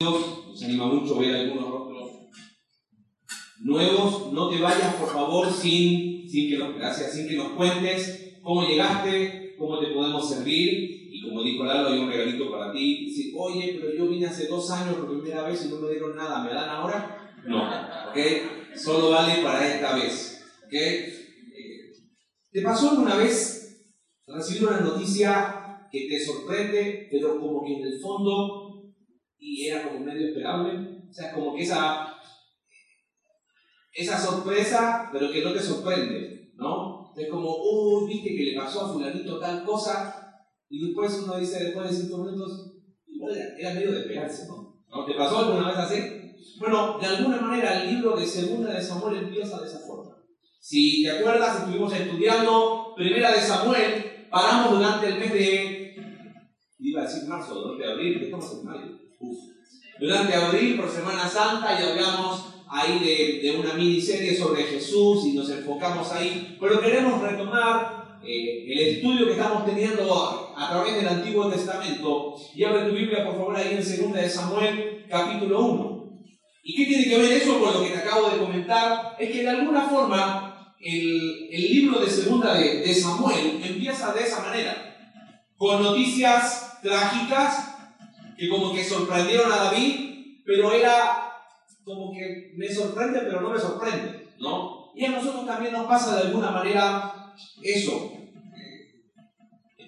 nos anima mucho ver algunos rostros nuevos. No te vayas, por favor, sin, sin, que nos, gracias, sin que nos cuentes cómo llegaste, cómo te podemos servir. Y como dijo Lalo, hay un regalito para ti. Dice, oye, pero yo vine hace dos años por primera vez y no me dieron nada, ¿me dan ahora? No, ¿ok? Solo vale para esta vez, ¿ok? Eh, ¿Te pasó alguna vez recibir una noticia que te sorprende, pero como que en el fondo, y era como medio esperable? O sea, como que esa, esa sorpresa, pero que no te sorprende, ¿no? Es como, uy, viste que le pasó a fulanito tal cosa, y después uno dice, después de cinco minutos, igual era medio de esperarse, ¿no? ¿No? ¿Te pasó alguna vez así? Bueno, de alguna manera el libro de Segunda de Samuel empieza de esa forma. Si te acuerdas, estuvimos estudiando Primera de Samuel, paramos durante el mes de, iba a decir marzo, durante abril, estamos en mayo. Durante abril, por Semana Santa, y hablamos ahí de, de, una miniserie sobre Jesús y nos enfocamos ahí, pero queremos retomar eh, el estudio que estamos teniendo a, través del Antiguo Testamento. Y abre tu Biblia, por favor, ahí en Segunda de Samuel, capítulo 1. ¿Y qué tiene que ver eso con lo que te acabo de comentar? Es que de alguna forma el, el libro de Segunda de, de Samuel empieza de esa manera, con noticias trágicas que como que sorprendieron a David, pero era como que me sorprende, pero no me sorprende, ¿no? Y a nosotros también nos pasa de alguna manera eso.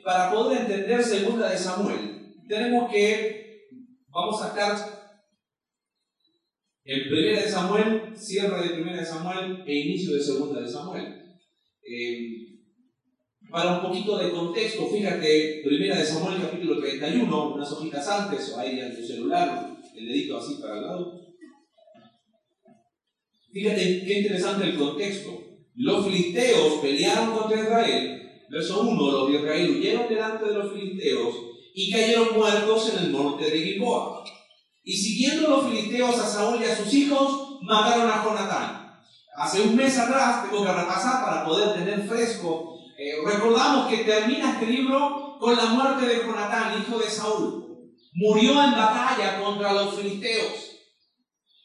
Para poder entender segunda de Samuel, tenemos que, vamos a sacar el primera de Samuel, cierre de primera de Samuel e inicio de segunda de Samuel. Eh, para un poquito de contexto, fíjate, primera de Samuel capítulo 31, unas hojitas antes, o ahí en tu celular, el dedito así para el lado. Fíjate qué interesante el contexto. Los filisteos pelearon contra Israel. Verso 1, los de Israel huyeron delante de los filisteos y cayeron muertos en el norte de Gilboa. Y siguiendo los filisteos a Saúl y a sus hijos, mataron a Jonatán. Hace un mes atrás, tengo que repasar para poder tener fresco, eh, recordamos que termina este libro con la muerte de Jonatán, hijo de Saúl. Murió en batalla contra los filisteos.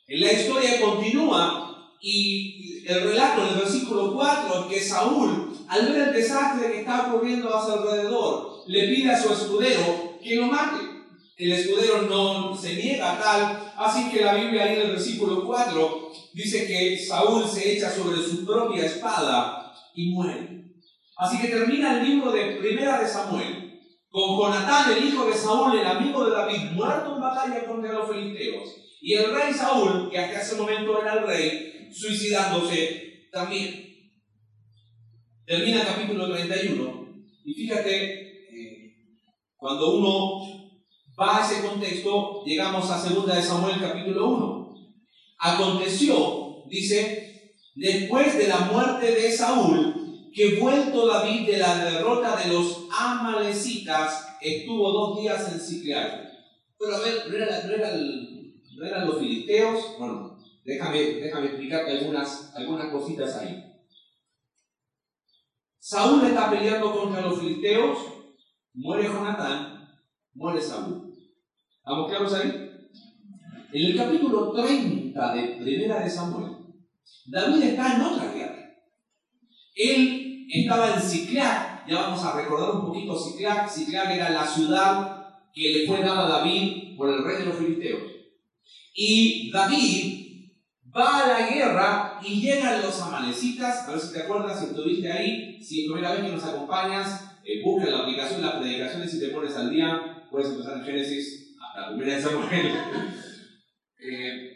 La historia continúa y el relato en el versículo 4 es que Saúl, al ver el desastre que está ocurriendo a su alrededor, le pide a su escudero que lo mate. El escudero no se niega tal, así que la Biblia ahí en el versículo 4 dice que Saúl se echa sobre su propia espada y muere. Así que termina el libro de Primera de Samuel con Jonatán, el hijo de Saúl, el amigo de David, muerto en batalla contra los filisteos. Y el rey Saúl, que hasta ese momento era el rey, suicidándose también. Termina el capítulo 31. Y fíjate, eh, cuando uno va a ese contexto, llegamos a 2 de Samuel capítulo 1. Aconteció, dice, después de la muerte de Saúl, que vuelto David de la derrota de los amalecitas, estuvo dos días en Ciclac. Pero a ver, ¿no, era, no, era el, ¿no, eran los filisteos? Bueno, déjame, déjame explicarte algunas, algunas cositas ahí. Saúl está peleando contra los filisteos, muere Jonatán, muere Saúl. ¿Vamos claros ahí? En el capítulo 30 de Primera de Samuel, David está en otra guerra. Él estaba en Ciclac, ya vamos a recordar un poquito Ciclac. Ciclac era la ciudad que le fue dada a David por el rey de los filisteos. Y David va a la guerra y llegan los amalecitas. A ver si te acuerdas, si estuviste ahí, si es primera vez que nos acompañas, eh, busca la aplicación, las predicaciones y te pones al día. Puedes empezar en Génesis hasta la primera de Samuel. eh,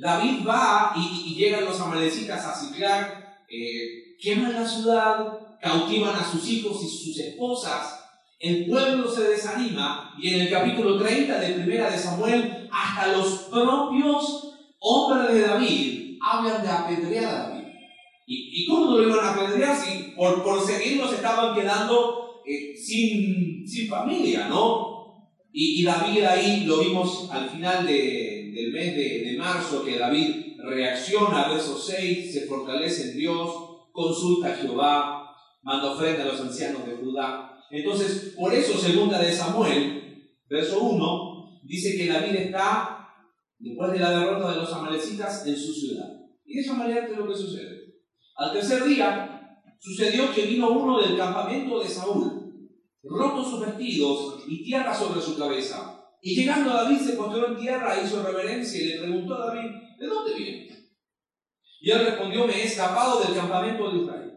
David va y, y, llegan los amalecitas a Ciclac. Eh, la ciudad, cautivan a sus hijos y sus esposas. El pueblo se desanima y en el capítulo 30 de Primera de Samuel, hasta los propios hombres de David hablan de apedrear a David. ¿Y, y cómo lo iban a apedrear si por, por seguirlos estaban quedando eh, sin, sin familia, ¿no? Y, y, David ahí lo vimos al final de, del mes de marzo, que David reacciona, verso 6, se fortalece en Dios, consulta a Jehová, manda ofrenda a los ancianos de Judá. Entonces, por eso, segunda de Samuel, verso 1, dice que David está después de la derrota de los amalecitas en su ciudad. Y esa manera es lo que sucede. Al tercer día, sucedió que vino uno del campamento de Saúl, roto sus vestidos y tierra sobre su cabeza. Y llegando a David se postró en tierra, hizo reverencia y le preguntó a David, ¿de dónde vienes? Y él respondió, me he escapado del campamento de Israel.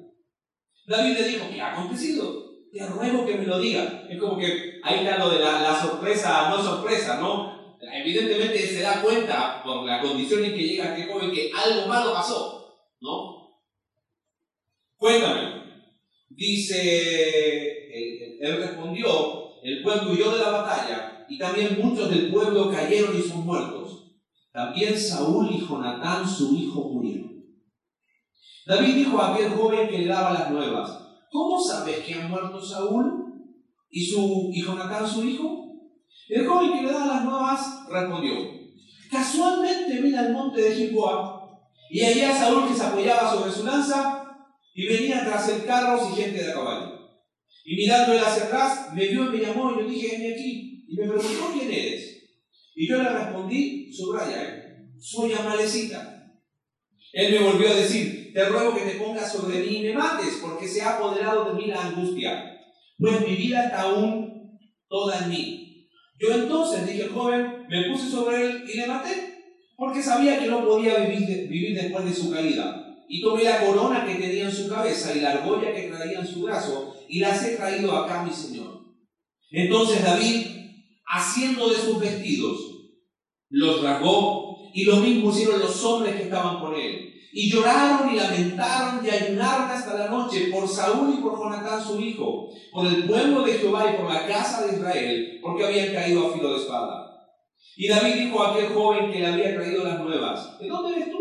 David le dijo, ¿qué ha acontecido? Te ruego que me lo diga. Es como que ahí está lo de la, sorpresa, no sorpresa, ¿no? Evidentemente se da cuenta por la condición en que llega este joven que algo malo pasó, ¿no? Cuéntame. Dice, él, él respondió, el pueblo huyó de la batalla y también muchos del pueblo cayeron y son muertos. También Saúl y Jonatán, su hijo, murieron. David dijo a aquel joven que le daba las nuevas, ¿cómo sabes que ha muerto Saúl y, su, y Jonatán su hijo? El joven que le daba las nuevas respondió, casualmente vine al monte de Gilboa y allá Saúl que se apoyaba sobre su lanza y venía tras el carros y gente de a caballo. Y mirando él hacia atrás, me vio y me llamó y yo dije, ven aquí. Y me preguntó, ¿quién eres? Y yo le respondí, subraya, ¿eh? soy amalecita. Él me volvió a decir, te ruego que te pongas sobre mí y me mates, porque se ha apoderado de mí la angustia, pues mi vida está aún toda en mí. Yo entonces, dije el joven, me puse sobre él y le maté, porque sabía que no podía vivir, vivir después de su caída. Y tomé la corona que tenía en su cabeza y la argolla que traía en su brazo, y las he traído acá, mi señor. Entonces David, haciendo de sus vestidos, los rasgó y lo mismo hicieron los hombres que estaban con él. Y lloraron y lamentaron y ayunaron hasta la noche por Saúl y por Jonatán su hijo, por el pueblo de Jehová y por la casa de Israel, porque habían caído a filo de espada. Y David dijo a aquel joven que le había traído las nuevas, ¿de dónde eres tú?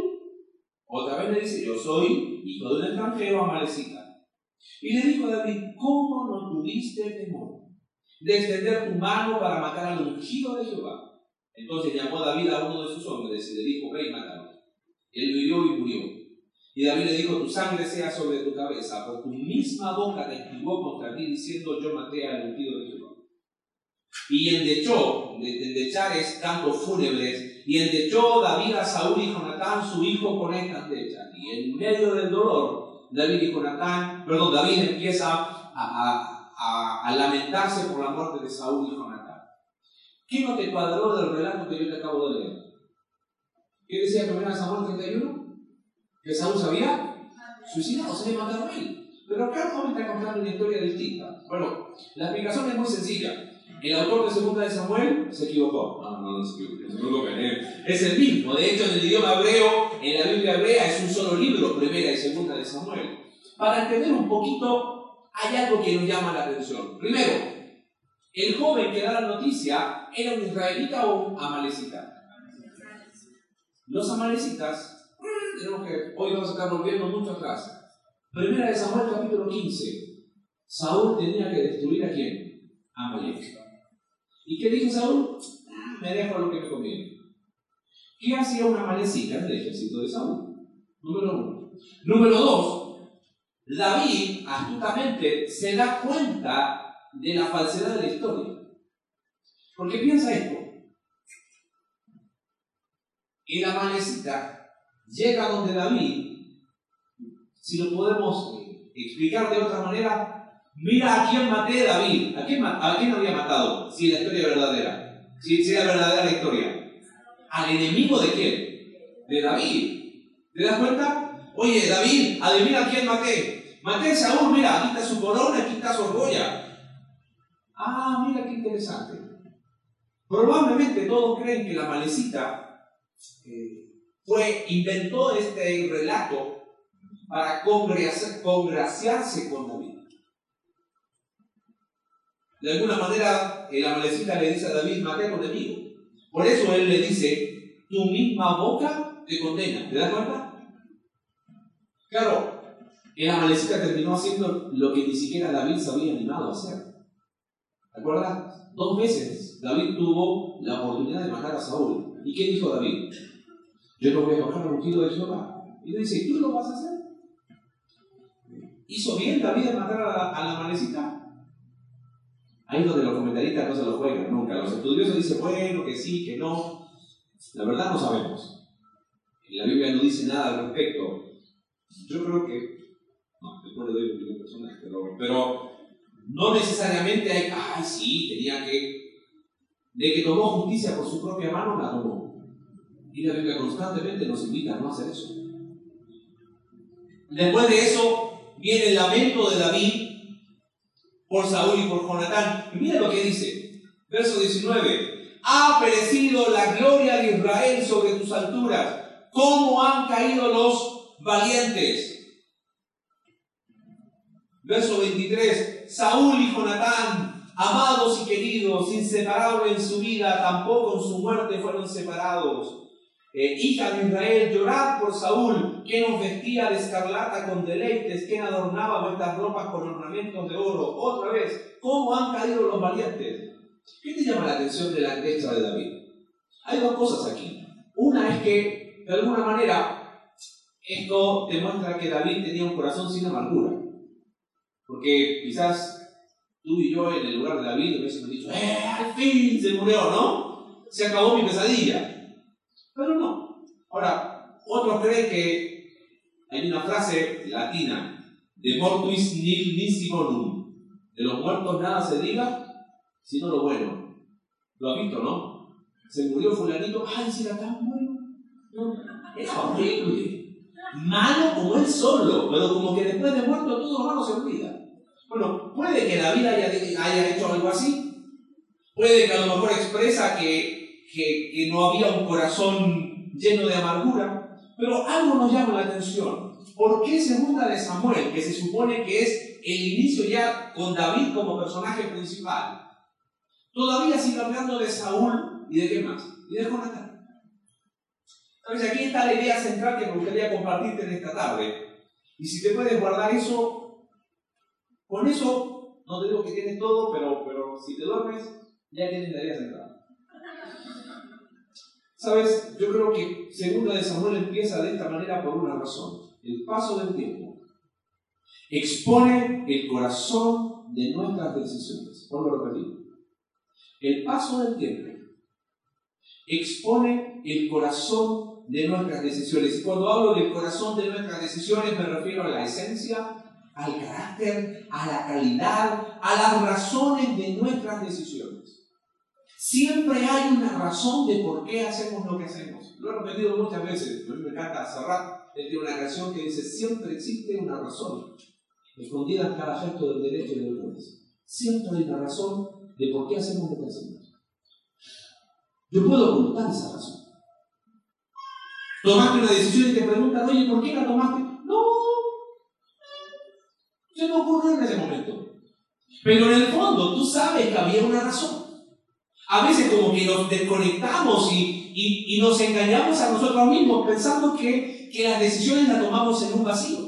Otra vez le dice, yo soy hijo de un extranjero amalecita. Y le dijo a David, ¿cómo no tuviste temor de extender tu mano para matar al ungido de Jehová? Entonces llamó David a uno de sus hombres y le dijo, ve y mátalo. Él lo hirió y murió. Y David le dijo, tu sangre sea sobre tu cabeza, por tu misma boca te escribió contra ti diciendo, yo maté al ungido de Jehová. Y endechó, endechar es cantos fúnebres, y endechó David a Saúl y Jonatán, su hijo, con esta endechas. Y en medio del dolor, David y Jonatán, perdón, David empieza a lamentarse por la muerte de Saúl y Jonatán. ¿Qué no te cuadró del relato que yo te acabo de leer? ¿Qué decía en Samuel 31? Que Saúl sabía suicidado, se había matado a él. Pero acá joven está contando una historia distinta. Bueno, la explicación es muy sencilla. El autor de Segunda de Samuel se equivocó. No, no, no se equivocó. Es el mismo. De hecho, en el idioma hebreo, en la Biblia hebrea, es un solo libro, Primera y Segunda de Samuel. Para entender un poquito, hay algo que nos llama la atención. Primero, el joven que da la noticia era un israelita o un amalecita. Los amalecitas, tenemos que, hoy vamos a estar volviendo mucho atrás. Primera de Samuel capítulo 15. Saúl tenía que destruir a quién? A Amalek. ¿Y qué dijo Saúl? Me dejo lo que me conviene. ¿Qué hacía una amalecita en el ejército de Saúl? Número uno. Número dos, David astutamente se da cuenta de la falsedad de la historia. Porque piensa esto. El amanecita llega donde David, si lo podemos eh, explicar de otra manera, mira a quién maté David, a quién, a quién había matado, si la historia es verdadera, si, si era verdadera la historia. ¿Al enemigo de quién? De David. ¿Te das cuenta? Oye, David, adivina a quién maté. Maté a Saúl, mira, aquí está su corona, aquí está su orgolla. Ah, mira qué interesante. Probablemente todos creen que la malecita eh, fue, inventó este relato para congraciarse con David. De alguna manera, la malecita le dice a David, maté conmigo. Por eso él le dice, tu misma boca te condena. ¿Te das cuenta? Claro, la malecita terminó haciendo lo que ni siquiera David se había animado a hacer. ¿Te acuerdas? Dos veces David tuvo la oportunidad de matar a Saúl. ¿Y qué dijo David? Yo no voy a bajar un tiro de Jehová. Y le dice, ¿tú lo vas a hacer? ¿Hizo bien David en matar a la, manecita? Ahí es donde los comentaristas no se lo juegan nunca. Los estudiosos dicen, bueno, que sí, que no. La verdad no sabemos. La Biblia no dice nada al respecto. Yo creo que, no, después le doy opinión personal, pero, pero no necesariamente hay, ay, sí, tenía que, de que tomó justicia por su propia mano, la tomó. Y la Biblia constantemente nos invita a no hacer eso. Después de eso viene el lamento de David por Saúl y por Jonatán. Y mira lo que dice, verso 19. Ha perecido la gloria de Israel sobre tus alturas. ¿Cómo han caído los valientes? Verso 23. Saúl y Jonatán, amados y queridos, inseparables en su vida, tampoco en su muerte fueron separados. Eh, hija de Israel, llorad por Saúl, que nos vestía de escarlata con deleites, quien adornaba vuestras ropas con ornamentos de oro. Otra vez, ¿cómo han caído los valientes? ¿Qué te llama la atención de la grandeza de David? Hay dos cosas aquí. Una es que, de alguna manera, esto demuestra que David tenía un corazón sin amargura. Porque quizás tú y yo en el lugar de David hubiésemos dicho, ¡eh, al fin se murió, ¿no? Se acabó mi pesadilla. Pero no. Ahora, otros creen que hay una frase latina, de mortuis nil nisi de los muertos nada se diga, sino lo bueno. Lo has visto, ¿no? Se murió fulanito, ay, si era tan bueno. No, era horrible. Malo como él solo, pero como que después de muerto todo lo malo se olvida. Bueno, puede que la vida haya, haya hecho algo así. Puede que a lo mejor expresa que que, no había un corazón lleno de amargura, pero algo nos llama la atención. ¿Por qué segunda de Samuel, que se supone que es el inicio ya con David como personaje principal, todavía sigue hablando de Saúl y de qué más? Y de Jonatán. Entonces aquí está la idea central que me gustaría compartirte en esta tarde. Y si te puedes guardar eso, con eso, no te digo que tienes todo, pero, pero si te duermes, ya tienes la idea central. Sabes, yo creo que segunda de Samuel empieza de esta manera por una razón. El paso del tiempo expone el corazón de nuestras decisiones. Vuelvo a repetir. El paso del tiempo expone el corazón de nuestras decisiones. Y cuando hablo del corazón de nuestras decisiones me refiero a la esencia, al carácter, a la calidad, a las razones de nuestras decisiones. Siempre hay una razón de por qué hacemos lo que hacemos. Lo he repetido muchas veces. A mí me encanta cerrar. Él tiene una canción que dice: Siempre existe una razón escondida en cada gesto del derecho y del juez. Siempre hay una razón de por qué hacemos lo que hacemos. Yo puedo ocultar esa razón. Tomaste una decisión y te preguntan, oye, ¿por qué la tomaste? No, se me ocurrió en ese momento. Pero en el fondo tú sabes que había una razón. A veces como que nos desconectamos y, nos engañamos a nosotros mismos pensando que, que las decisiones las tomamos en un vacío.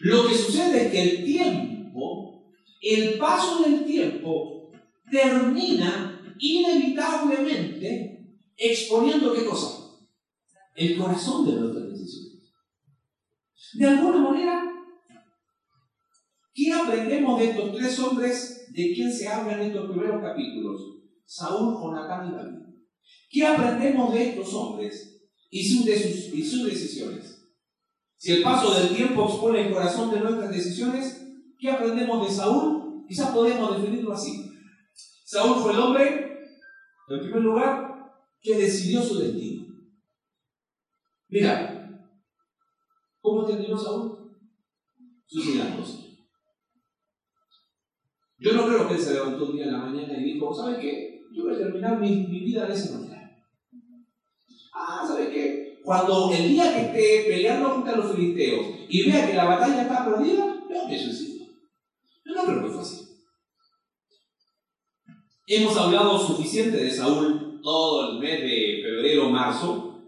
Lo que sucede es que el tiempo, el paso del tiempo, termina inevitablemente exponiendo qué cosa? El corazón de nuestras decisiones. De alguna manera, ¿qué aprendemos de estos tres hombres de quién se habla en estos primeros capítulos, Saúl, Jonatán y David. ¿Qué aprendemos de estos hombres y sus, decisiones? Si el paso del tiempo expone el corazón de nuestras decisiones, ¿qué aprendemos de Saúl? Quizás podemos definirlo así. Saúl fue el hombre, en primer lugar, que decidió su destino. Mira, ¿cómo terminó Saúl? Suicidándose. Yo no creo que él se levantó un día en la mañana y dijo, ¿sabes qué? Yo voy a terminar mi, vida de esa manera. Ah, ¿sabes qué? Cuando el día que esté peleando contra los filisteos y vea que la batalla está perdida, yo me suicido. Yo no creo que fue así. Hemos hablado suficiente de Saúl todo el mes de febrero, marzo.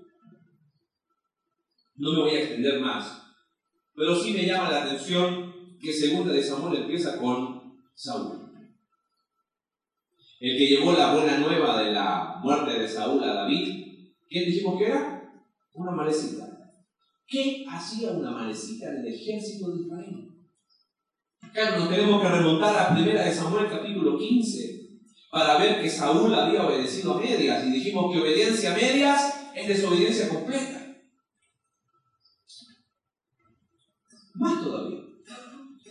No me voy a extender más. Pero sí me llama la atención que segunda de Samuel empieza con Saúl. El que llevó la buena nueva de la muerte de Saúl a David, ¿quién dijimos que era? Una malecita. ¿Qué hacía una malecita en el ejército de Israel? Claro, nos tenemos que remontar a primera de Samuel capítulo 15, para ver que Saúl había obedecido a medias y dijimos que obediencia a medias es desobediencia completa. Más todavía.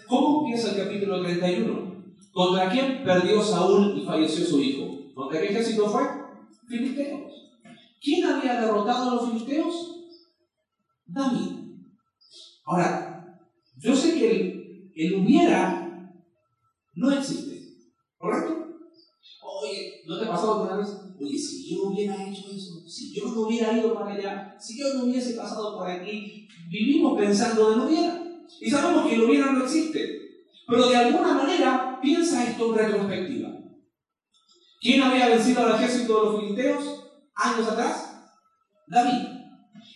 ¿Cómo empieza el capítulo 31? ¿Contra quién perdió Saúl y falleció su hijo? ¿Contra qué ejército fue? Filisteos. ¿Quién había derrotado a los filisteos? David. Ahora, yo sé que el, el hubiera no existe, ¿correcto? Oye, ¿no te ha pasado alguna vez? Oye, si yo hubiera hecho eso, si yo no hubiera ido para allá, si yo no hubiese pasado por aquí, vivimos pensando en hubiera. Y sabemos que el hubiera no existe. Pero de alguna manera piensa esto en retrospectiva. ¿Quién había vencido al ejército de los filisteos años atrás? David.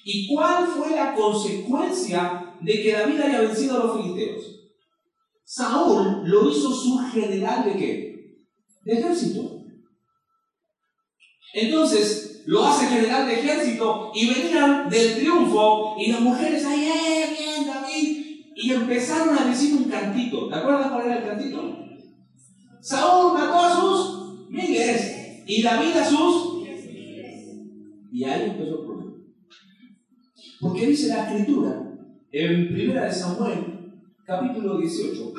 ¿Y cuál fue la consecuencia de que David haya vencido a los filisteos? Saúl lo hizo su general de qué? De ejército. Entonces lo hace general de ejército y venían del triunfo y las mujeres ahí, ¡eh, bien, David! Y empezaron a decir un cantito. ¿Te acuerdas cuál era el cantito? Saúl mató a sus miles y David a sus. Y ahí empezó el problema. Porque dice la escritura en Primera de Samuel, capítulo 18,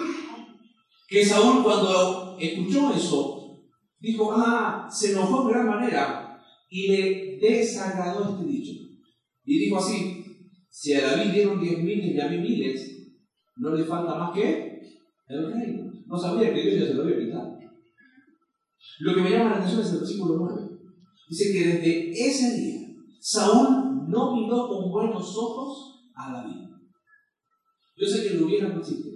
que Saúl cuando escuchó eso, dijo, ah, se enojó en gran manera y le desagradó este dicho. Y dijo así, si a David dieron diez miles y a mí miles, no le falta más que el reino. No sabía que Dios ya se lo había quitado. Lo que me llama la atención es el versículo 9. Dice que desde ese día Saúl no miró con buenos ojos a David. Yo sé que lo hubiera no.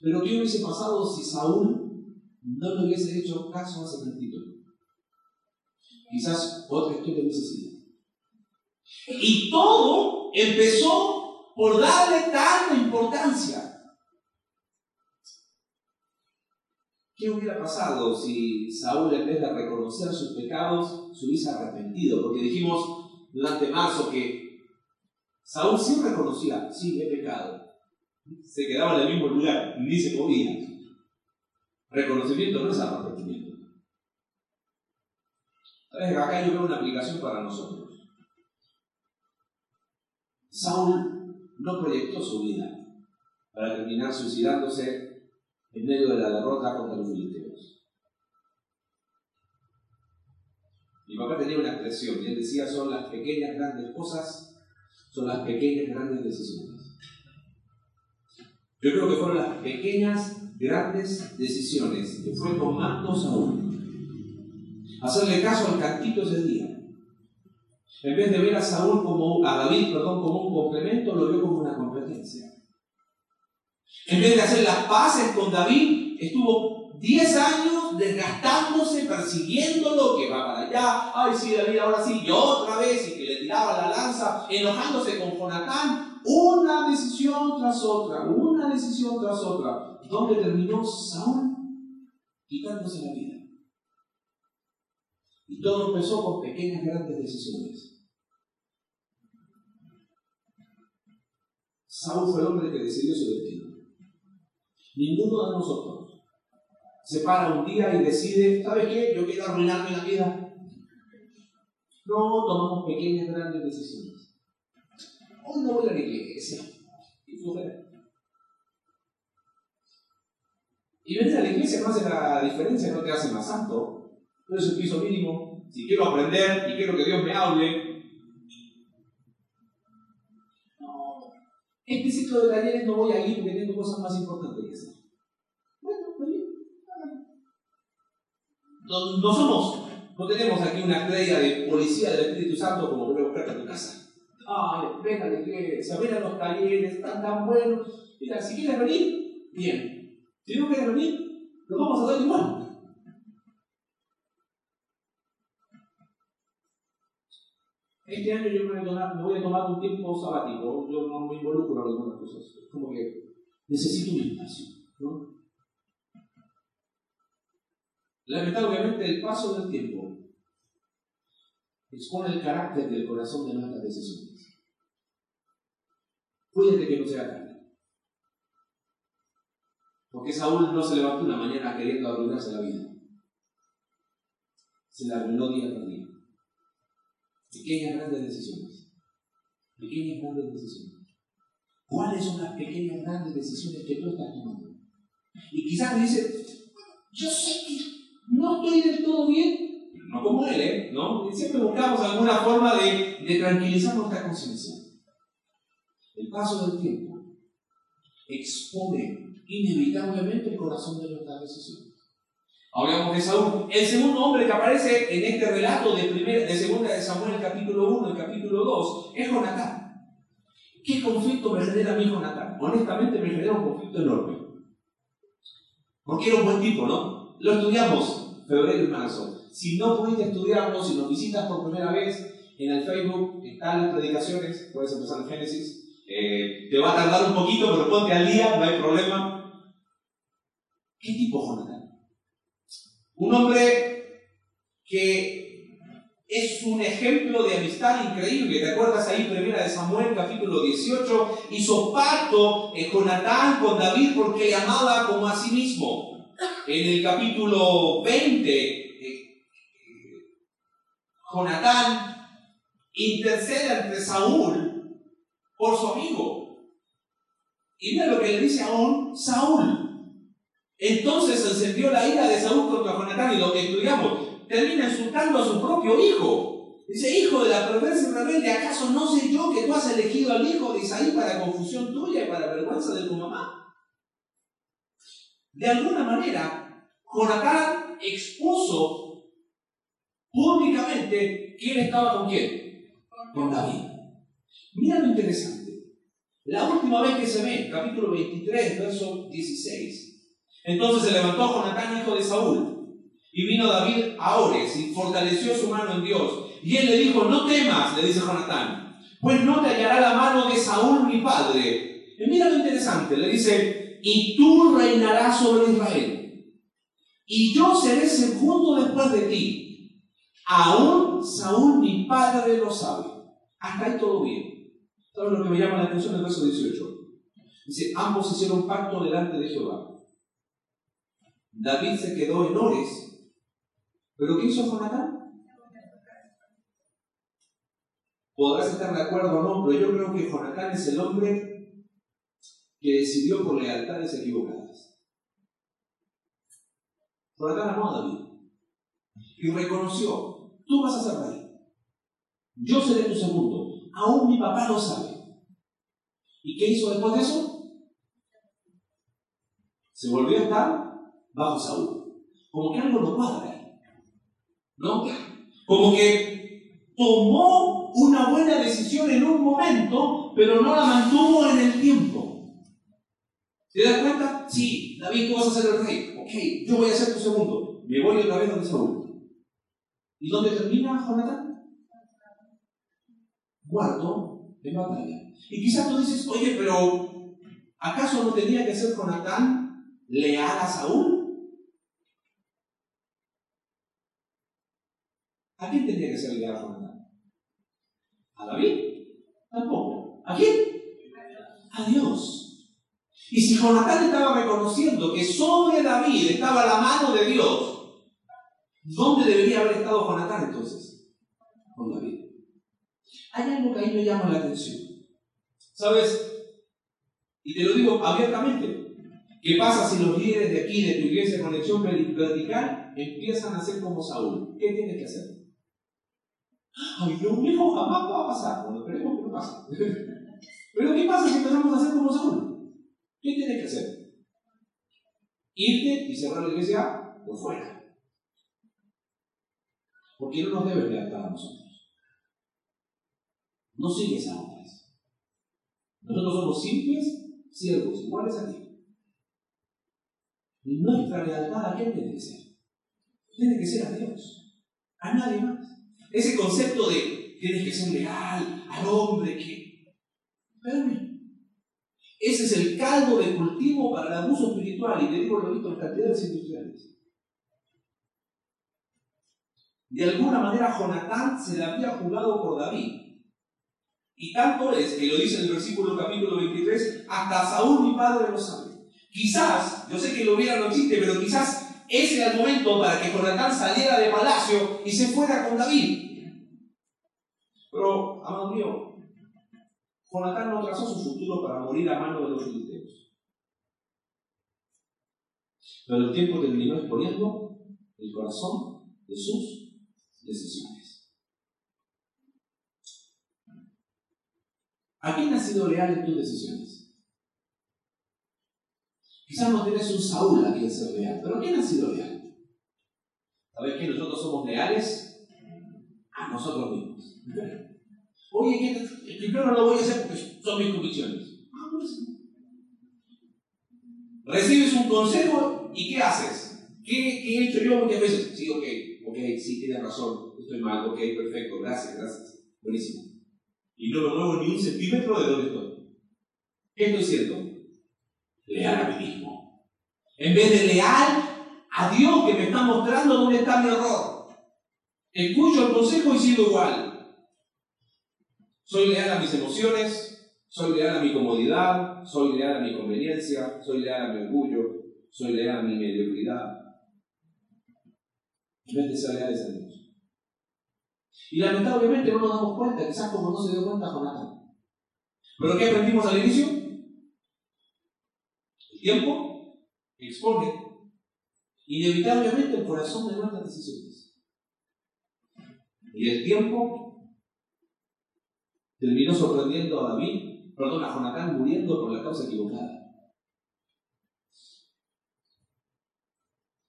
Pero ¿qué hubiese pasado si Saúl no le hubiese hecho caso a ese sentido? Quizás otra historia sido. Y todo empezó por darle tanta importancia. ¿Qué hubiera pasado si Saúl en vez de reconocer sus pecados se hubiese arrepentido? Porque dijimos durante marzo que Saúl sí reconocía, sí, he pecado. Se quedaba en el mismo lugar, ni se movía. Reconocimiento no es arrepentimiento. Acá yo veo una aplicación para nosotros. Saúl no proyectó su vida para terminar suicidándose en medio de la derrota contra los filisteos. Mi papá tenía una expresión y él decía son las pequeñas grandes cosas, son las pequeñas grandes decisiones. Yo creo que fueron las pequeñas grandes decisiones que fue tomando Saúl. Hacerle caso al cantito ese día en vez de ver a Saúl como, a David, perdón, como un complemento, lo vio como una competencia. En vez de hacer las paces con David, estuvo 10 años desgastándose, persiguiéndolo, que va para allá, ay sí, David, ahora sí, y otra vez, y que le tiraba la lanza, enojándose con Jonatán, una decisión tras otra, una decisión tras otra, donde terminó Saúl quitándose la vida. Y todo empezó con pequeñas, grandes decisiones. Saúl fue el hombre que decidió su destino. Ninguno de nosotros se para un día y decide, ¿sabes qué? Yo quiero arruinarme la vida. No, tomamos pequeñas, grandes decisiones. Hoy no voy a la iglesia. Y Y venir a la iglesia no hace la diferencia, no te hace más santo. No es un piso mínimo. Si quiero aprender y quiero que Dios me hable, Este ciclo de talleres no voy a ir porque tengo cosas más importantes que hacer. Bueno, pues bien. No, no somos, no tenemos aquí una estrella de policía del Espíritu Santo como voy a buscarte a tu casa. Ay, ven a la iglesia, ven a los talleres, están tan buenos. Mira, si quieres venir, bien. Si no quieres venir, lo vamos a dar igual. Este año yo me voy, a tomar, un tiempo sabático, yo no me involucro en algunas cosas. Es como que necesito un espacio. ¿no? Lamentablemente, el paso del tiempo expone el carácter del corazón de nuestras decisiones. Cuídate que no sea tarde. Porque Saúl no se levantó una mañana queriendo arruinarse la vida. se la arruinó día tras día. Pequeñas grandes decisiones. Pequeñas grandes decisiones. ¿Cuáles son las pequeñas grandes decisiones que tú estás tomando? Y quizás me dice, yo sé que no estoy del todo bien, no como él, ¿eh? ¿no? Siempre buscamos alguna forma de tranquilizar nuestra conciencia. El paso del tiempo expone inevitablemente el corazón de nuestras decisiones. Hablamos de Saúl. El segundo hombre que aparece en este relato de, primera, de segunda de Samuel, capítulo 1 y capítulo 2, es Jonatán. ¿Qué conflicto me genera a mí Jonatán? Honestamente me genera un conflicto enorme. Porque era un buen tipo, ¿no? Lo estudiamos febrero y marzo. Si no pudiste estudiarlo, si nos visitas por primera vez, en el Facebook están las predicaciones, puedes empezar en Génesis. Eh, te va a tardar un poquito, pero ponte al día, no hay problema. ¿Qué tipo Jonatán? Un hombre que es un ejemplo de amistad increíble. ¿Te acuerdas ahí, primera de Samuel, capítulo 18? Hizo pacto en Jonatán con David porque amaba como a sí mismo. En el capítulo 20, eh, Jonatán intercede ante Saúl por su amigo. Y mira lo que le dice aún Saúl. Entonces encendió la ira de Saúl contra Jonatán y lo que estudiamos, termina insultando a su propio hijo. Dice, hijo de la perversa y rebelde, ¿acaso no sé yo que tú has elegido al hijo de Isaí para confusión tuya y para vergüenza de tu mamá? De alguna manera, Jonatán expuso públicamente quién estaba con quién. Con David. Mira lo interesante. La última vez que se ve, capítulo 23, verso 16. Entonces se levantó Jonatán, hijo de Saúl, y vino David a Ores y fortaleció su mano en Dios. Y él le dijo, no temas, le dice Jonatán, pues no te hallará la mano de Saúl mi padre. Y mira lo interesante, le dice, y tú reinarás sobre Israel. Y yo seré segundo después de ti. Aún Saúl mi padre lo sabe. Hasta ahí todo bien. ¿Sabes lo que me llama la atención el verso 18? Dice, ambos hicieron pacto delante de Jehová. David se quedó en Ores. ¿Pero qué hizo Jonatán? Podrás estar de acuerdo o no, pero yo creo que Jonatán es el hombre que decidió por lealtades equivocadas. Jonatán amó a David y reconoció, tú vas a ser rey, yo seré tu segundo, aún mi papá lo sabe. ¿Y qué hizo después de eso? Se volvió a estar bajo Saúl. Como que algo no cuadra. ¿No? Como que tomó una buena decisión en un momento, pero no la mantuvo en el tiempo. ¿Te das cuenta? Sí, David, tú vas a ser el rey. Ok, yo voy a ser tu segundo. Me voy otra vez donde Saúl. ¿Y dónde termina Jonathan? Cuarto en batalla. Y quizás tú dices, oye, pero ¿acaso no tenía que ser Jonatán leal a Saúl? ¿A quién tendría que ser leal Jonatán? ¿A David? Tampoco. ¿A quién? A Dios. Y si Jonatán estaba reconociendo que sobre David estaba la mano de Dios, ¿dónde debería haber estado Jonatán entonces? Con David. Hay algo que ahí me llama la atención. ¿Sabes? Y te lo digo abiertamente. ¿Qué pasa si los líderes de aquí, de tu iglesia conexión vertical, empiezan a ser como Saúl? ¿Qué tienes que hacer? Ay, Dios mío, jamás va a pasar. Bueno, esperemos que no pase. Pero ¿qué pasa si empezamos a hacer como Saúl? ¿Qué tienes que hacer? Irte y cerrar la iglesia por fuera. Porque no nos debe lealtad a nosotros. No sigues a otras. Nosotros somos simples siervos, iguales a ti. Nuestra lealtad a quién tiene que ser? Tiene que ser a Dios, a nadie más. Ese concepto de tienes que ser leal al hombre que... Espérame. Ese es el caldo de cultivo para el abuso espiritual y te digo lo visto en cantidades industriales. De alguna manera Jonatán se la había jugado por David. Y tanto es que lo dice en el versículo capítulo 23, hasta Saúl mi padre lo sabe. Quizás, yo sé que lo hubiera no existe, pero quizás ese era el momento para que Jonatán saliera de palacio y se fuera con David. Pero, amado mío, Jonatán no trazó su futuro para morir a mano de los filisteos. Pero el tiempo terminó exponiendo el corazón de sus decisiones. ¿A quién has sido leal en tus decisiones? Quizás no tienes un Saúl a quien ser leal, pero ¿a quién has sido leal? ¿Sabes que nosotros somos leales a nosotros mismos? Oye, yo no lo voy a hacer porque son mis convicciones. Ah, Recibes un consejo y ¿qué haces? ¿Qué, ¿Qué, he hecho yo muchas veces? Sí, ok, ok, sí, tienes razón, estoy mal, ok, perfecto, gracias, gracias, buenísimo. Y no me muevo ni un centímetro de donde estoy. ¿Qué estoy haciendo? Leal a mí. En vez de leal a Dios que me está mostrando dónde está mi error. Escucho el consejo y sigo igual. Soy leal a mis emociones, soy leal a mi comodidad, soy leal a mi conveniencia, soy leal a mi orgullo, soy leal a mi mediocridad. En vez de ser leales a Dios. Y lamentablemente no nos damos cuenta, quizás como no se dio cuenta Jonathan. ¿Pero qué aprendimos al inicio? El tiempo expone inevitablemente el corazón de nuestras decisiones. Y el tiempo terminó sorprendiendo a David, perdón, a Jonatán muriendo por la causa equivocada.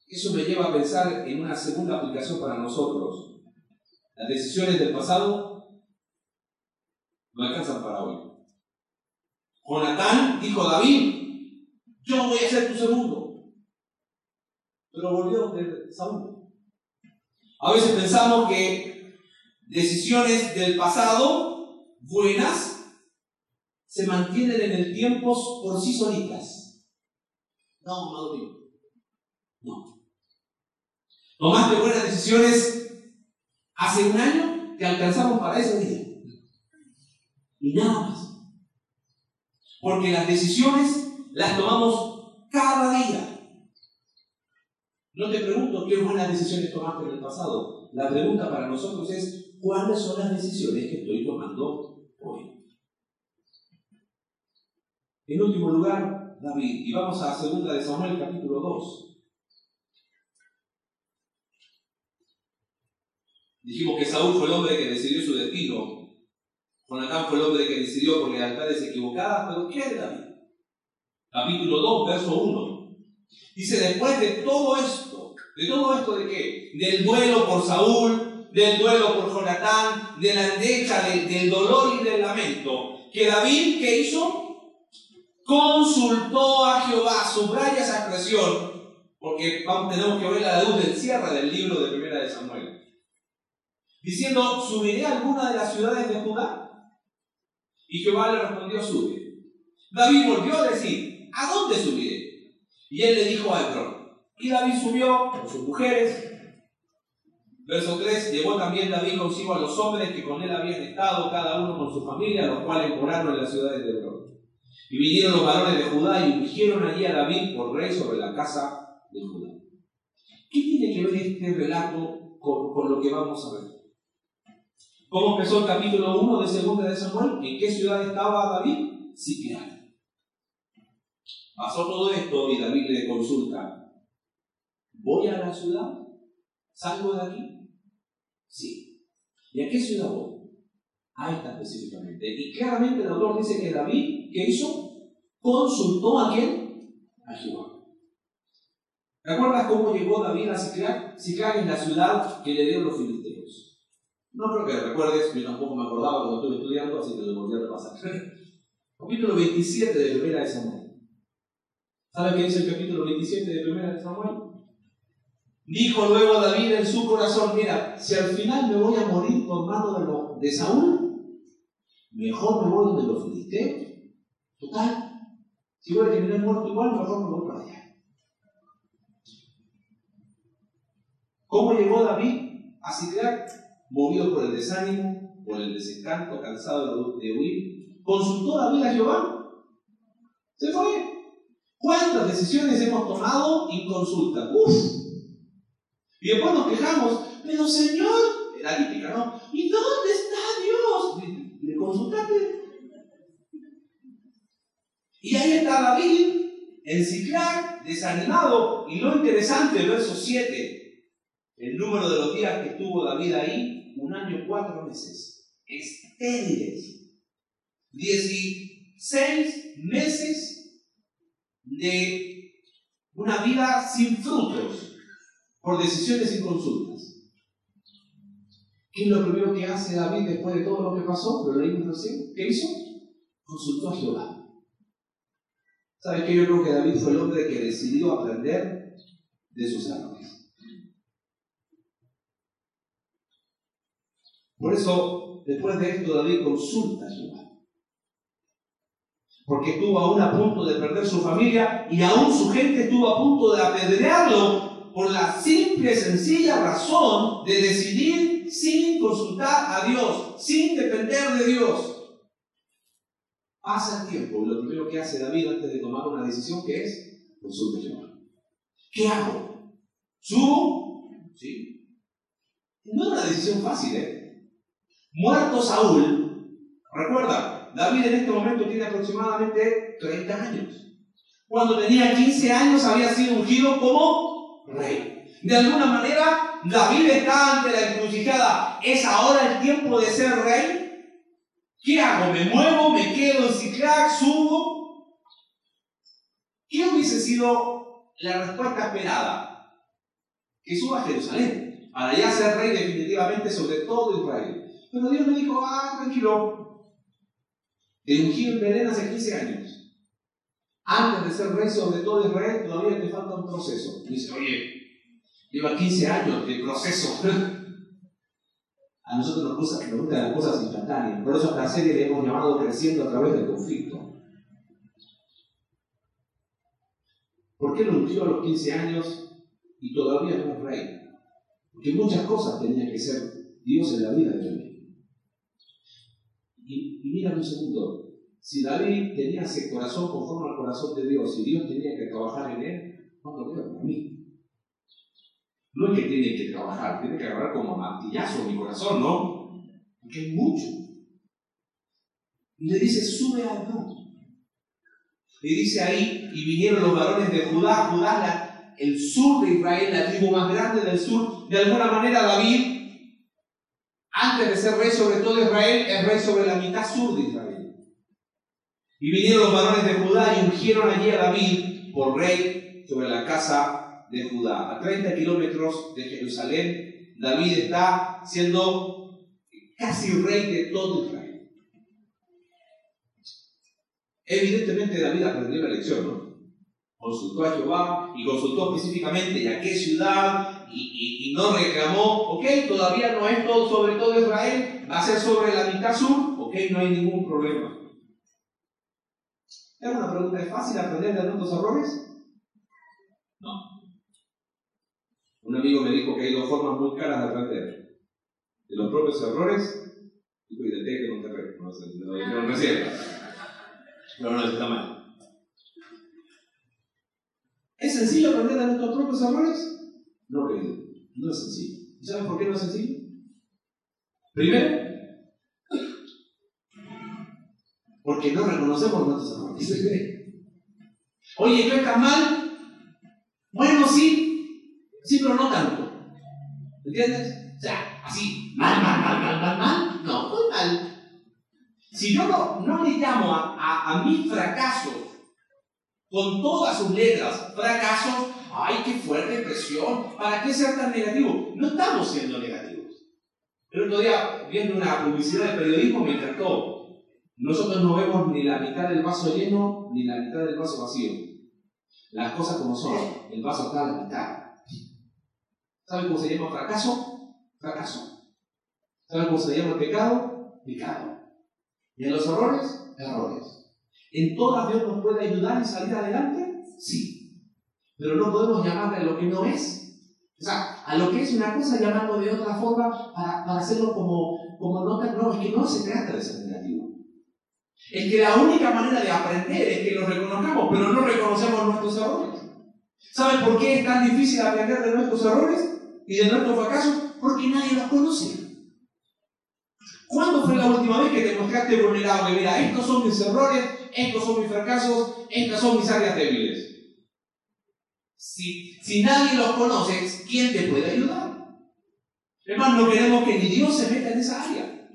Eso me lleva a pensar en una segunda aplicación para nosotros. Las decisiones del pasado no alcanzan para hoy. Jonatán dijo David, yo voy a ser tu segundo. Pero volvió de Saúl. A veces pensamos que decisiones del pasado buenas se mantienen en el tiempo por sí solitas. No, amado mío. No. Tomaste buenas decisiones hace un año, te alcanzamos para ese día. Y nada más. Porque las decisiones las tomamos cada día. No te pregunto qué buenas decisiones tomaste en el pasado. La pregunta para nosotros es, ¿cuáles son las decisiones que estoy tomando hoy. En último lugar, David. Y vamos a 2 de Samuel capítulo 2. Dijimos que Saúl fue el hombre que decidió su destino. Jonatán fue el hombre que decidió por lealtades equivocadas, pero ¿qué es David? Capítulo 2, verso 1. Dice, después de todo esto, ¿de todo esto de qué? Del duelo por Saúl, del duelo por Jonatán, de la endecha, del dolor y del lamento, que David, ¿qué hizo? Consultó a Jehová, subraya esa expresión, porque tenemos que ver la luz del cierre del libro de Primera de Samuel. Diciendo, ¿subiré a alguna de las ciudades de Judá? Y Jehová le respondió, sube. David volvió a decir, ¿a dónde subiré? Y él le dijo a Hebrón. Y David subió con sus mujeres, Verso 3, llevó también David consigo a los hombres que con él habían estado, cada uno con su familia, los cuales moraron en las ciudades de Hebrón. Y vinieron los varones de Judá y ungieron allí a David por rey sobre la casa de Judá. ¿Qué tiene que ver este relato con, con lo que vamos a ver? ¿Cómo empezó el capítulo 1 de Segunda de Samuel? ¿En qué ciudad estaba David? Siquear. Pasó todo esto y David le consulta, ¿voy a la ciudad? ¿Salgo de aquí? Sí. ¿Y a qué ciudad voy? A esta específicamente. Y claramente el autor dice que David, ¿qué hizo? Consultó a quién? A Jehová. ¿Recuerdas cómo llegó David a Siclag? Siclag es la ciudad que le dieron los filisteos. No creo que recuerdes, yo tampoco me acordaba cuando estuve estudiando, así que lo volví a repasar. capítulo 27 de Primera de Samuel. ¿Sabes qué dice el capítulo 27 de Primera de Samuel? Dijo luego David en su corazón, mira, si al final me voy a morir por mano de, de Saúl, mejor me voy de los filisteos. Total, si voy a terminar muerto igual, mejor me voy para allá. ¿Cómo llegó David a Ciclac? Movido por el desánimo, por el desencanto, cansado de huir. ¿Consultó David a Jehová? Se fue. ¿Cuántas decisiones hemos tomado en consulta? Uf, Y después nos quejamos, pero Señor, la típica, ¿no? ¿Y dónde está Dios? ¿Le consultaste? Y ahí está David, en desanimado. Y lo interesante, verso 7, el número de los días que estuvo David ahí, un año, cuatro meses. Estériles. Dieciséis meses de una vida sin frutos por decisiones y consultas. ¿Qué es lo primero que hace David después de todo lo que pasó? Lo leímos recién. ¿Qué hizo? Consultó a Jehová. ¿Sabes qué? Yo creo que David fue el hombre que decidió aprender de sus errores. Por eso, después de esto, David consulta a Jehová. Porque estuvo aún a punto de perder su familia y aún su gente estuvo a punto de apedrearlo por la simple y sencilla razón de decidir sin consultar a Dios, sin depender de Dios. Pasa el tiempo y lo primero que hace David antes de tomar una decisión que es consulta. ¿Qué hago? ¿Subo? ¿Sí? No es una decisión fácil, ¿eh? Muerto Saúl, recuerda, David en este momento tiene aproximadamente 30 años. Cuando tenía 15 años había sido ungido como rey. De alguna manera, David está ante la encrucijada. ¿Es ahora el tiempo de ser rey? ¿Qué hago? ¿Me muevo? ¿Me quedo en Ciclac? ¿Subo? ¿Qué hubiese sido la respuesta esperada? Que suba a Jerusalén, para ya ser rey definitivamente sobre todo Israel. Pero Dios me dijo, ah, tranquilo, ungí en Belén hace 15 años. Antes de ser rey sobre todo Israel, todavía te falta un proceso. Dice, oye, lleva 15 años de proceso. A nosotros nos, gusta, nos gustan las cosas instantáneas. Por eso a esta serie le hemos llamado creciendo a través del conflicto. ¿Por qué lo ungió a los 15 años y todavía no es rey? Porque muchas cosas tenían que ser Dios en la vida de David. Y, mira un segundo, si David tenía ese corazón conforme al corazón de Dios y Dios tenía que trabajar en él, no lo veo para mí. No es que tiene que trabajar, tiene que agarrar como martillazo mi corazón, ¿no? Porque hay mucho. Y le dice, sube al monte. Y dice ahí, y vinieron los varones de Judá, Judá, el sur de Israel, la tribu más grande del sur. De alguna manera David, antes de ser rey sobre todo Israel, es rey sobre la mitad sur de Israel. Y vinieron los varones de Judá y ungieron allí a David por rey sobre la casa de Judá. A 30 kilómetros de Jerusalén, David está siendo casi rey de todo Israel. Evidentemente David aprendió la lección, ¿no? Consultó a Jehová y consultó específicamente a qué ciudad y, no reclamó, ok, todavía no es todo sobre todo Israel, va a ser sobre la mitad sur, ok, no hay ningún problema. ¿Es una pregunta? ¿Es fácil aprender de nuestros errores? Un amigo me dijo que hay dos formas muy caras de aprender. De los propios errores y de que no te no sé, lo recién. Pero no está mal. ¿Es sencillo aprender de nuestros propios errores? No, querido. No es sencillo. ¿Y sabes por qué no es sencillo? Primero, porque no reconocemos nuestros errores. Oye, ¿tú estás mal? Bueno, sí, Sí, pero no tanto. ¿Entiendes? O sea, así, mal, mal, mal, mal, mal, mal. No, muy mal. Si yo no, no le llamo a, a, a mis fracasos con todas sus letras, fracasos, ay, qué fuerte presión, ¿para qué ser tan negativo? No estamos siendo negativos. El otro día, viendo una publicidad de periodismo, me encantó. Nosotros no vemos ni la mitad del vaso lleno ni la mitad del vaso vacío. Las cosas como son, el vaso está a la mitad. ¿Sabe cómo se llama fracaso? Fracaso. ¿Sabe cómo se llama pecado? Pecado. ¿Y en los errores? Errores. ¿En todas Dios nos puede ayudar y salir adelante? Sí. Pero no podemos llamarle a lo que no es. O sea, a lo que es una cosa llamarlo de otra forma para, para hacerlo como, como no, no, es que no se trata de ser negativo. Es que la única manera de aprender es que lo reconozcamos, pero no reconocemos nuestros errores. ¿Sabe por qué es tan difícil aprender de nuestros errores? y de nuestros fracasos porque nadie los conoce. ¿Cuándo fue la última vez que te mostraste vulnerable? Mira, estos son mis errores, estos son mis fracasos, estas son mis áreas débiles. Si, nadie los conoce, ¿quién te puede ayudar? Hermano, no queremos que ni Dios se meta en esa área.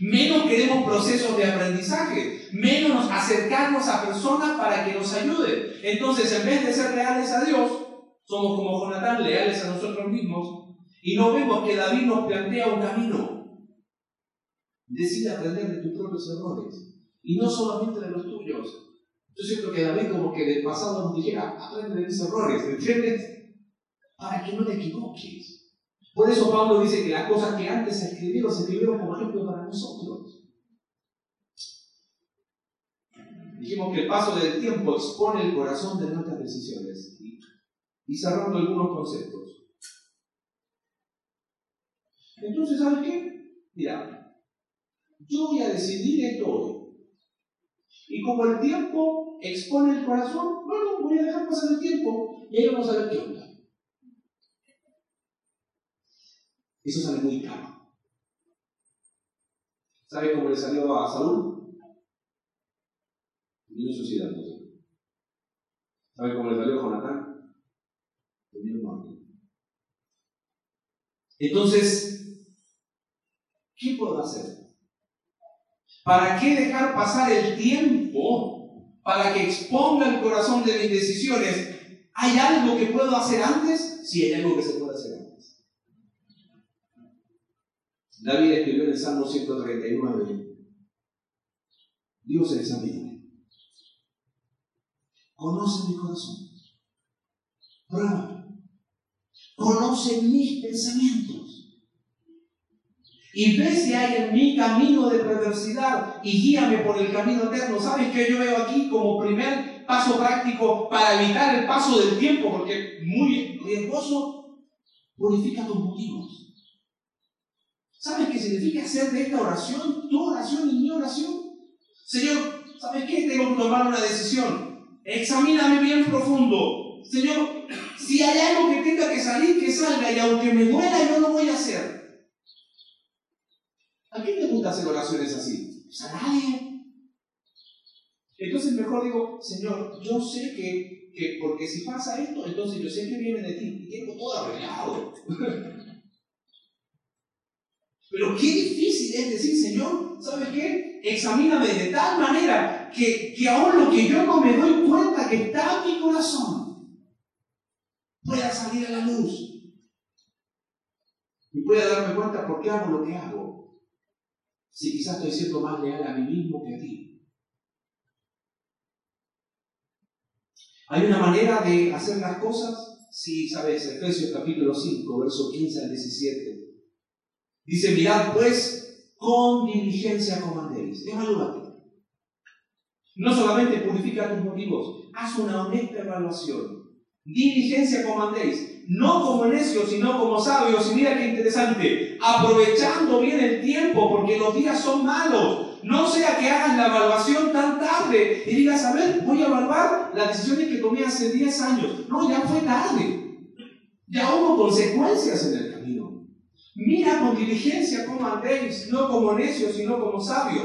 Menos queremos procesos de aprendizaje, menos acercarnos a personas para que nos ayuden. Entonces, en vez de ser leales a Dios, somos como Jonatán, leales a nosotros mismos, y no vemos que David nos plantea un camino. Decide aprender de tus propios errores y no solamente de los tuyos. Yo siento que David como que del pasado nos dijera, aprende de mis errores, ¿entiendes? Para que no te equivoques. Por eso Pablo dice que las cosas que antes se escribieron, se escribieron como ejemplo para nosotros. Dijimos que el paso del tiempo expone el corazón de nuestras decisiones. Y cerrando algunos conceptos. Entonces, ¿sabes qué? Mira, yo voy a decidir esto hoy. Y como el tiempo expone el corazón, bueno, voy a dejar pasar el tiempo y ahí vamos a ver qué onda. Eso sale muy caro. ¿Sabe cómo le salió a Saúl? Vino suicidándose. ¿Sabe cómo le salió a Jonatán? Terminó muerto. Entonces, ¿qué puedo hacer? ¿Para qué dejar pasar el tiempo para que exponga el corazón de mis decisiones? ¿Hay algo que puedo hacer antes? Sí, hay algo que se puede hacer antes. David escribió en el Salmo 139, Dios examina. Conoce mi corazón. Prueba. Conoce mis pensamientos y ve si hay en mi camino de perversidad y guíame por el camino eterno. ¿Sabes qué yo veo aquí como primer paso práctico para evitar el paso del tiempo? Porque es muy riesgoso. Purifica tus motivos. ¿Sabes qué significa hacer de esta oración tu oración y mi oración? Señor, ¿sabes qué? Tengo que tomar una decisión. Examíname bien profundo. Señor, si hay algo que tenga que salir, que salga. Y aunque me duela, yo lo voy a hacer. ¿A quién le gusta hacer oraciones así? Pues a nadie. Entonces mejor digo, Señor, yo sé que, que, porque si pasa esto, entonces yo sé que viene de ti y tengo todo arreglado. Pero qué difícil es decir, Señor, ¿sabes qué? Examíname de tal manera que, que aún lo que yo no me doy cuenta que está en mi corazón pueda salir a la luz. Y pueda darme cuenta por qué hago lo que hago si quizás estoy siendo más leal a mí mismo que a ti. ¿Hay una manera de hacer las cosas? Sí, sabes, Efesios capítulo 5, verso 15 al 17. Dice, mirad pues, con diligencia comandéis. Evalúate. No solamente purifica tus motivos, haz una honesta evaluación. Diligencia comandéis no como necios, sino como sabios. Y mira qué interesante, aprovechando bien el tiempo, porque los días son malos. No sea que hagas la evaluación tan tarde y digas, a ver, voy a evaluar las decisiones que tomé hace 10 años. No, ya fue tarde. Ya hubo consecuencias en el camino. Mira con diligencia cómo andéis, no como necios, sino como sabios.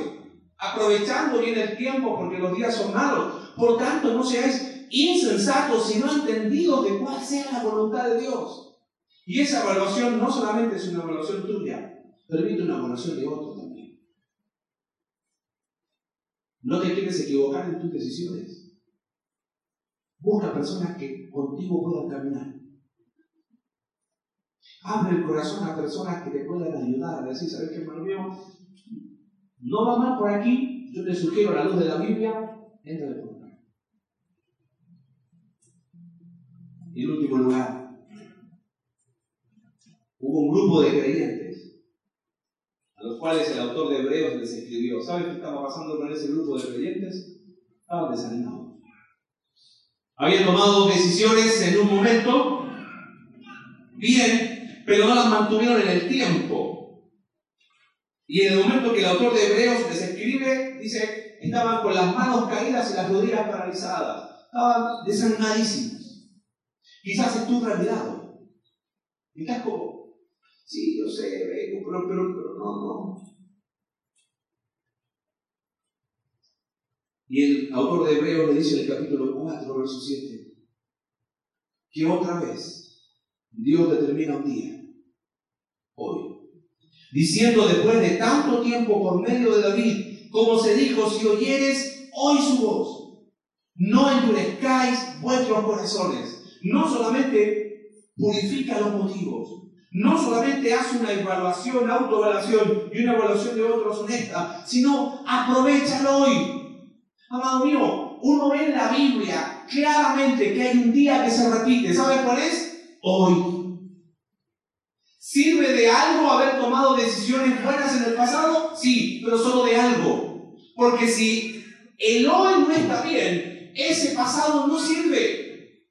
Aprovechando bien el tiempo, porque los días son malos. Por tanto, no seáis insensatos y no entendidos de cuál sea la voluntad de Dios. Y esa evaluación no solamente es una evaluación tuya, permite una evaluación de otro también. No te quieres equivocar en tus decisiones. Busca personas que contigo puedan caminar. Abre el corazón a personas que te puedan ayudar a decir, ¿sabes qué, hermano mío? No va mal por aquí, yo te sugiero la luz de la Biblia, entra de Y en último lugar, hubo un grupo de creyentes a los cuales el autor de Hebreos les escribió. ¿Sabes qué estaba pasando con ese grupo de creyentes? Estaban desanimados. Habían tomado decisiones en un momento, bien, pero no las mantuvieron en el tiempo. Y en el momento que el autor de Hebreos les escribe, dice, estaban con las manos caídas y las rodillas paralizadas. Estaban desanimadísimos. Quizás es tu realidad. Estás como, sí, yo sé, pero, pero, pero no, no. Y el autor de Hebreos le dice en el capítulo 4, verso 7, que otra vez Dios determina un día, hoy, diciendo después de tanto tiempo por medio de David, como se dijo, si oyeres hoy su voz, no endurezcáis vuestros corazones. No solamente purifica los motivos, no solamente hace una evaluación, autoevaluación y una evaluación de otros honesta, sino aprovechalo hoy. Amado mío, uno ve en la Biblia claramente que hay un día que se repite. ¿Sabe cuál es? Hoy. ¿Sirve de algo haber tomado decisiones buenas en el pasado? Sí, pero solo de algo. Porque si el hoy no está bien, ese pasado no sirve.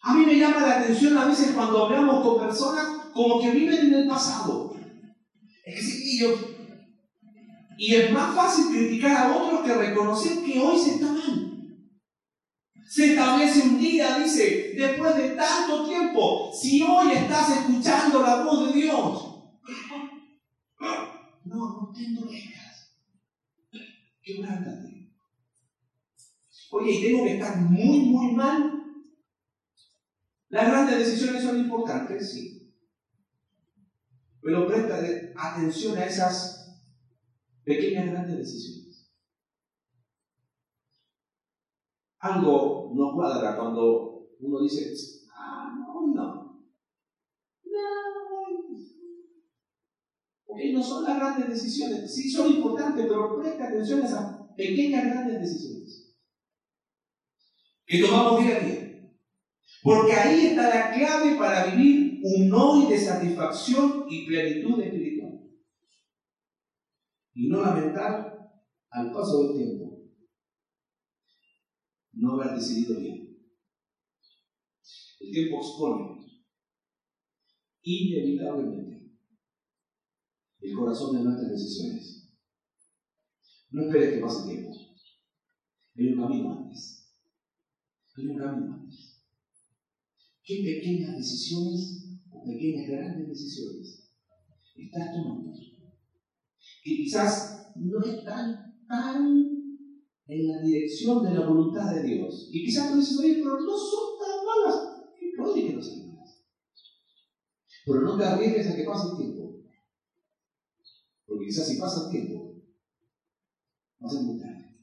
A mí me llama la atención a veces cuando hablamos con personas como que viven en el pasado. Es que sí, yo, y es más fácil criticar a otros que reconocer que hoy se está mal. Se establece un día, dice, después de tanto tiempo, si hoy estás escuchando la voz de Dios, no, no te endurezcas. Quebrántate. Oye, y tengo que estar muy, muy mal. Las grandes decisiones son importantes, sí. Pero presta atención a esas Pequeñas, grandes decisiones. Algo no cuadra cuando uno dice, ah, no, no. No. Ok, no son las grandes decisiones. Sí, son importantes, pero presta atención a esas pequeñas, grandes decisiones. Que tomamos día a día. Porque ahí está la clave para vivir un hoy de satisfacción y plenitud espiritual y no lamentar al paso del tiempo no haber decidido bien. El tiempo expone inevitablemente el corazón de nuestras decisiones. No esperes que pase tiempo. Hay un camino antes. Hay un camino antes. ¿Qué pequeñas decisiones o pequeñas grandes decisiones estás tomando que quizás no están tan en la dirección de la voluntad de Dios. Y quizás tú dices, oye, pero no son tan malas. Puede que no sean malas. Pero no te arriesgues a que pase el tiempo. Porque quizás si pasa el tiempo, va a tarde.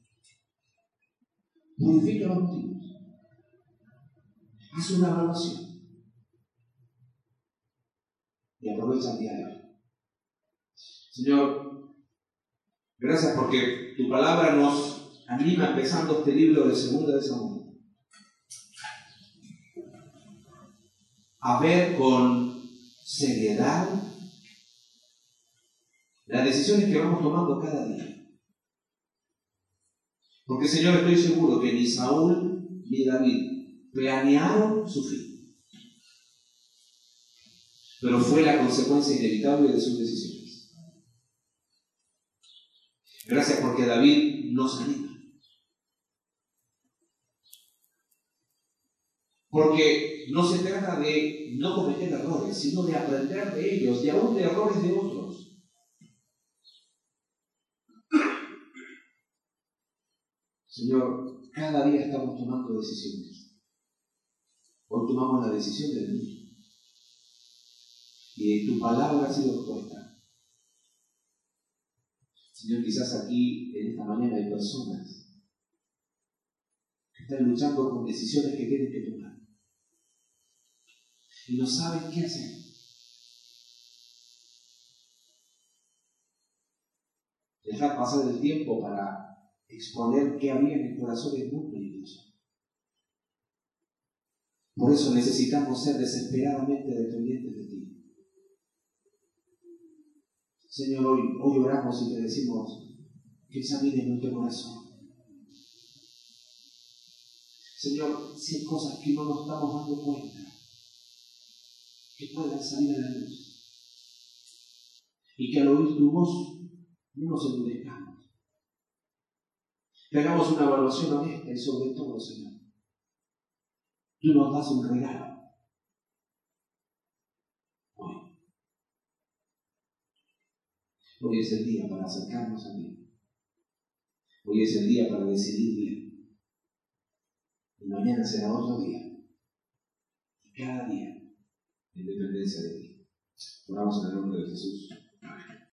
Purifica los motivos. Haz una evaluación. Y aprovecha el día de. Señor, Gracias porque tu palabra nos anima empezando este libro de Segunda de Samuel. A ver con seriedad las decisiones que vamos tomando cada día. Porque Señor, estoy seguro que ni Saúl ni David planearon su fin. Pero fue la consecuencia inevitable de sus decisiones. Gracias porque David nos anima. Porque no se trata de no cometer errores, sino de aprender de ellos y aún de errores de otros. Señor, cada día estamos tomando decisiones. Hoy tomamos la decisión de venir. Y tu palabra ha sido puesta. Señor, quizás aquí en esta mañana hay personas que están luchando con decisiones que tienen que tomar y no saben qué hacer. Dejar pasar el tiempo para exponer qué había en el corazón es muy peligroso. Por eso necesitamos ser desesperadamente dependientes de ti. Señor, hoy, hoy oramos y te decimos que examine nuestro corazón. Señor, si hay cosas que no nos estamos dando cuenta, que puedan salir a la luz. Y que al oír tu voz no nos endurezcamos. Que hagamos una evaluación honesta y sobre todo, Señor, tú nos das un regalo. Hoy es el día para acercarnos a Dios. Hoy es el día para decidir bien. Y mañana será otro día. Y cada día en dependencia de ti. Oramos en el nombre de Jesús.